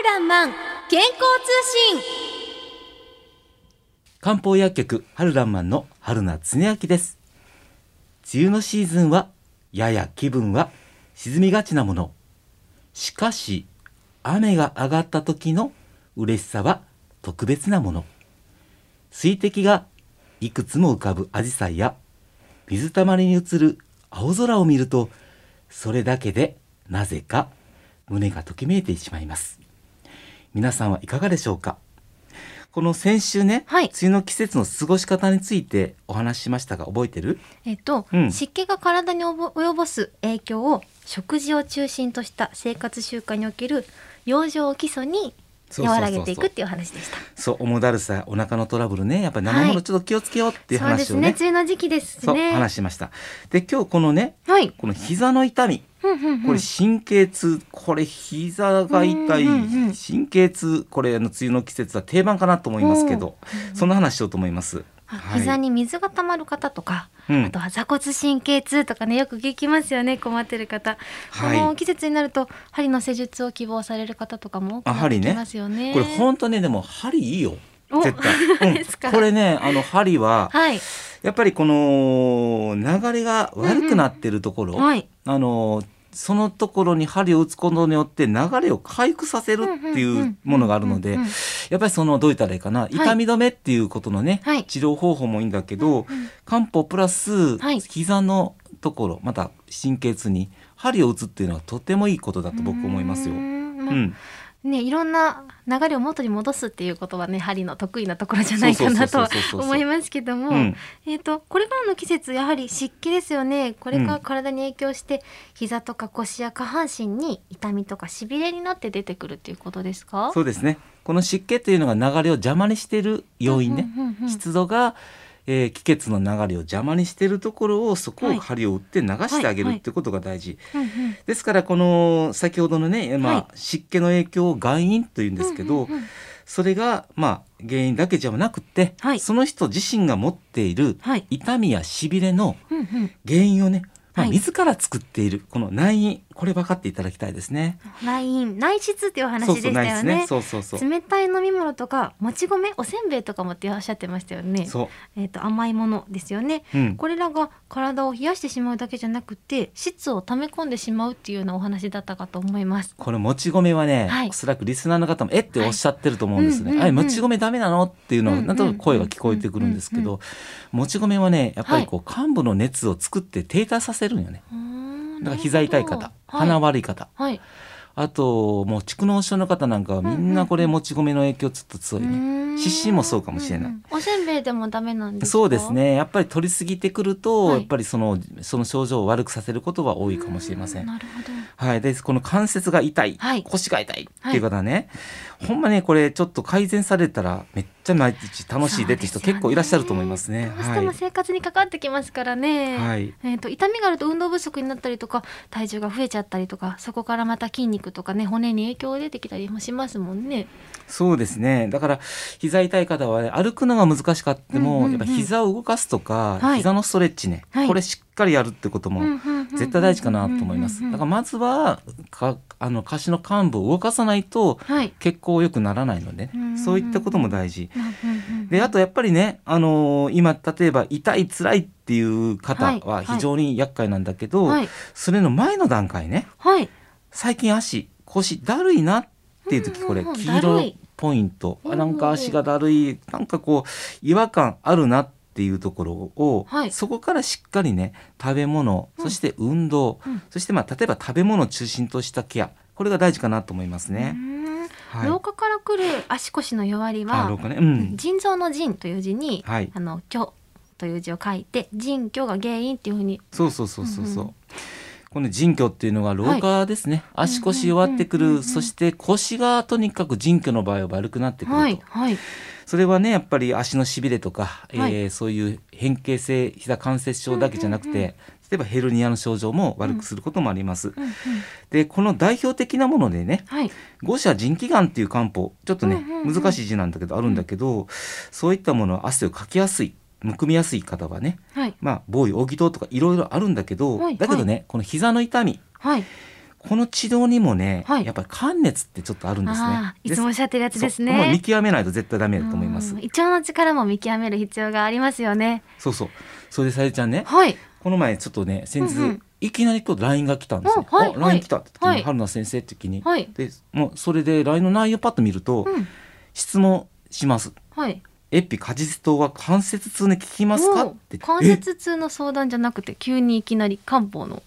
春らんまん健康通信。漢方薬局春らんまんの春名恒明です。梅雨のシーズンはやや気分は沈みがちなもの。しかし雨が上がった時の嬉しさは特別なもの。水滴がいくつも浮かぶ紫陽花や水たまりに映る青空を見るとそれだけでなぜか胸がときめいてしまいます。皆さんはいかがでしょうか？この先週ね、はい。梅雨の季節の過ごし方についてお話ししましたが覚えてる？えっと、うん。湿気が体に及ぼす影響を食事を中心とした生活習慣における養生を基礎に和らげていくっていう話でした。そう重だるさお腹のトラブルね。やっぱり生ものちょっと気をつけようっていうそうです話をね,、ね梅雨の時期ですそうね話しました。で今日このねはい。この膝の痛みこれ神経痛これ膝が痛い。うんうんうん神経痛これあの梅雨の季節は定番かなと思いますけどそんな話しようと思います。膝に水が溜まる方とか、うん。あとは座骨神経痛とかねよく聞きますよね困ってる方、はい。この季節になると針の施術を希望される方とかも多くなってきますよね。これ本当ねでも針いいよ。お絶対、ですか。これねあの針ははい。やっぱりこの流れが悪くなってるところ、はい。あのそのところに針を打つことによって流れを回復させるっていうものがあるのでやっぱりそのどう言ったらいいかな。痛み止めっていうことのね、はい。治療方法もいいんだけど、漢方プラスはい。膝のところまた神経痛に針を打つっていうのはとてもいいことだと僕思いますよ。うん。まあん、ねいろんな流れを元に戻すっていうことはね針の得意なところじゃないかなとは思いますけども、うん。えっ、とこれからの季節やはり湿気ですよね。これから体に影響して、膝とか腰や下半身に痛みとかしびれになって出てくるっていうことですか？そうですねこの湿気というのが流れを邪魔にしている要因ね、うんうんうんうん湿度が、えー気血の流れを邪魔にしているところをそこをはい。針を打って流してあげるはい。ってことが大事、ですからこの先ほどのね、まあはい。湿気の影響を外因というんですけど、それがまあ原因だけじゃなくて、はい。その人自身が持っているはい。痛みやしびれの原因をね、まあ、はい自ら作っているこの内因これ分かっていただきたいですね。内因内質っていうお話でしたよね。そうそうそう。冷たい飲み物とかもち米おせんべいとかもっておっしゃってましたよね。そえっ、と甘いものですよね。う。うん。これらが体を冷やしてしまうだけじゃなくて質を溜め込んでしまうっていうようなお話だったかと思います。これもち米はね、はい。おそらくリスナーの方もえ？っておっしゃってると思うんですね。はいうんうん。もち米ダメなの？っていうのなんとなく声が聞こえてくるんですけど、もち米はねやっぱりこう幹部の熱を作って停滞させるんよね。だから膝痛い方、鼻は悪い方、はい、あともう蓄膿症の方なんかはみんなこれもち米の影響ちょっと強いね。湿疹もそうかもしれない。うんうん。おせんべいでもダメなんですか？そうです。ね。やっぱり取りすぎてくると、はい。やっぱりそのその症状を悪くさせることは多いかもしれません。なるほど。はい、でこの関節が痛い、はい。腰が痛いっていう方はね、ほんまねこれちょっと改善されたらめっちゃ毎日楽しいでって人結構いらっしゃると思いますね。どうしても生活に関わってきますからね。はい。えっ、と痛みがあると運動不足になったりとか体重が増えちゃったりとかそこからまた筋肉とかね骨に影響が出てきたりもしますもんね。そうですね。だから膝痛い方は、ね、歩くのが難しかっても、うんうんうんやっぱ膝を動かすとか、はい。膝のストレッチね、はい。これしっかりやるってことも絶対大事かなと思います。だからまずはかあの下肢の幹部を動かさないとはい。血行良くならないので、うんそういったことも大事。であとやっぱりね、あのー今例えば痛い辛いっていう方はい。は非常に厄介なんだけど、はい。それの前の段階ね。はい。最近足腰だるいなっていう時これ黄色ポイント。なんか足がだるい。なんかこう違和感あるなっていうところを、はい。そこからしっかりね食べ物そして運動、うん。そしてまあ例えば食べ物を中心としたケアこれが大事かなと思いますうね。ん。はい。老化から来る足腰の弱りはね、うん、腎臓の腎という字に、はい。あの虚という字を書いて腎虚が原因っていうふうに。そうそうそうそうそう。うんうこの腎虚っていうのが老化ですね、足腰弱ってくる、うんうん。うんうんそして腰がとにかく腎虚の場合は悪くなってくると、はいはい。それはねやっぱり足のしびれとか、はい。えーそういう変形性膝関節症だけじゃなくて、うんうんうん。例えばヘルニアの症状も悪くすることもあります。うんうんでこの代表的なものでねはい。五者腎気丸っていう漢方。ちょっとね、うんうんうん難しい字なんだけどあるんだけど、そういったものは汗をかきやすいむくみやすい方はねはい。まあ防衛扇糖とかいろいろあるんだけど、はい。だけどね、この膝の痛み。はい。この治療にもね、はい。やっぱり寒熱ってちょっとあるんですね。いつもおっしゃってるやつですそう。もう見ね。極めないと絶対ダメだと思います。うん胃腸の力も見極める必要がありますよね。そうそう。それでさゆりちゃんねはい。この前ちょっとね先日、うんうん。いきなり今日 LINE が来たんですよ、おはいあ LINE 来たって時に、はい。春菜先生って時に、はい。でもうそれで LINE の内容パッと見ると、うん。質問します。はい。エピ果実糖は関節痛に効きますか？おって。関節痛の相談じゃなくて急にいきなり漢方の。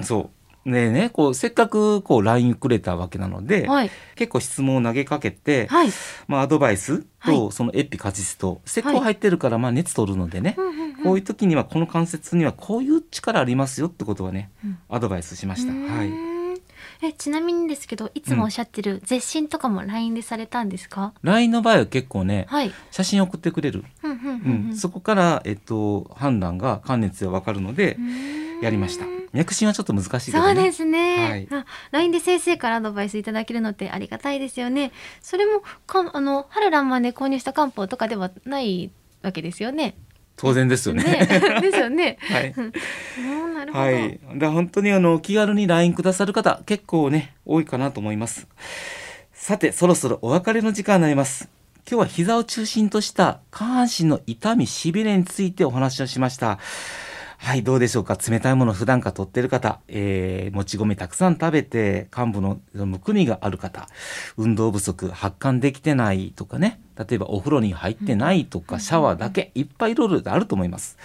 えそう。でねこうせっかくこう LINE くれたわけなので、はい。結構質問を投げかけて、はい。まあ、アドバイスはとそのエピ果実糖石膏入ってるからまあ熱取るのでね、うんうんうんこういう時にはこの関節にはこういう力ありますよってことはね、うん。アドバイスしました。はい。んえちなみにですけどいつもおっしゃってる絶診とかも LINE でされたんですか、LINE の場合は結構ね、はい。写真送ってくれる。うんうんうんうん。うん。そこから、えっと、判断が関熱でわかるのでやりました。脈診はちょっと難しいけどね。そうですね、はい。あ LINE で先生からアドバイスいただけるのってありがたいですよね。それもかあの春ランマンで購入した漢方とかではないわけですよね当然ですよね。ですよね はい。うんなるほど、はい。だ本当にあの気軽に LINE くださる方結構ね多いかなと思います。さてそろそろお別れの時間になります。今日は膝を中心とした下半身の痛みしびれについてお話をしました。はい、どうでしょうか？冷たいもの普段から取ってる方、えー、もち米たくさん食べて、幹部のむくみがある方、運動不足、発汗できてないとかね、例えばお風呂に入ってないとか、シャワーだけ、いっぱいいろいろあると思います。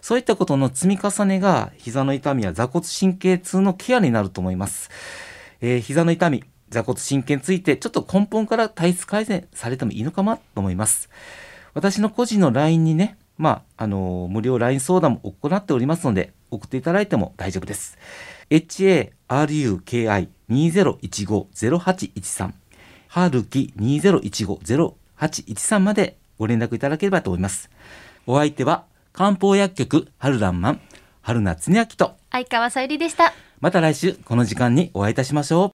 そういったことの積み重ねが膝の痛みや座骨神経痛のケアになると思います。えー膝の痛み、座骨神経についてちょっと根本から体質改善されてもいいのかなと思います。私の個人の LINE にね、まあ、あのー無料 LINE 相談も行っておりますので、送っていただいても大丈夫です。haruki2015-0813 春樹2015-0813までご連絡いただければと思います。お相手は漢方薬局春らんまん春夏恒明と相川さゆりでしたまた来週この時間にお会いいたしましょう。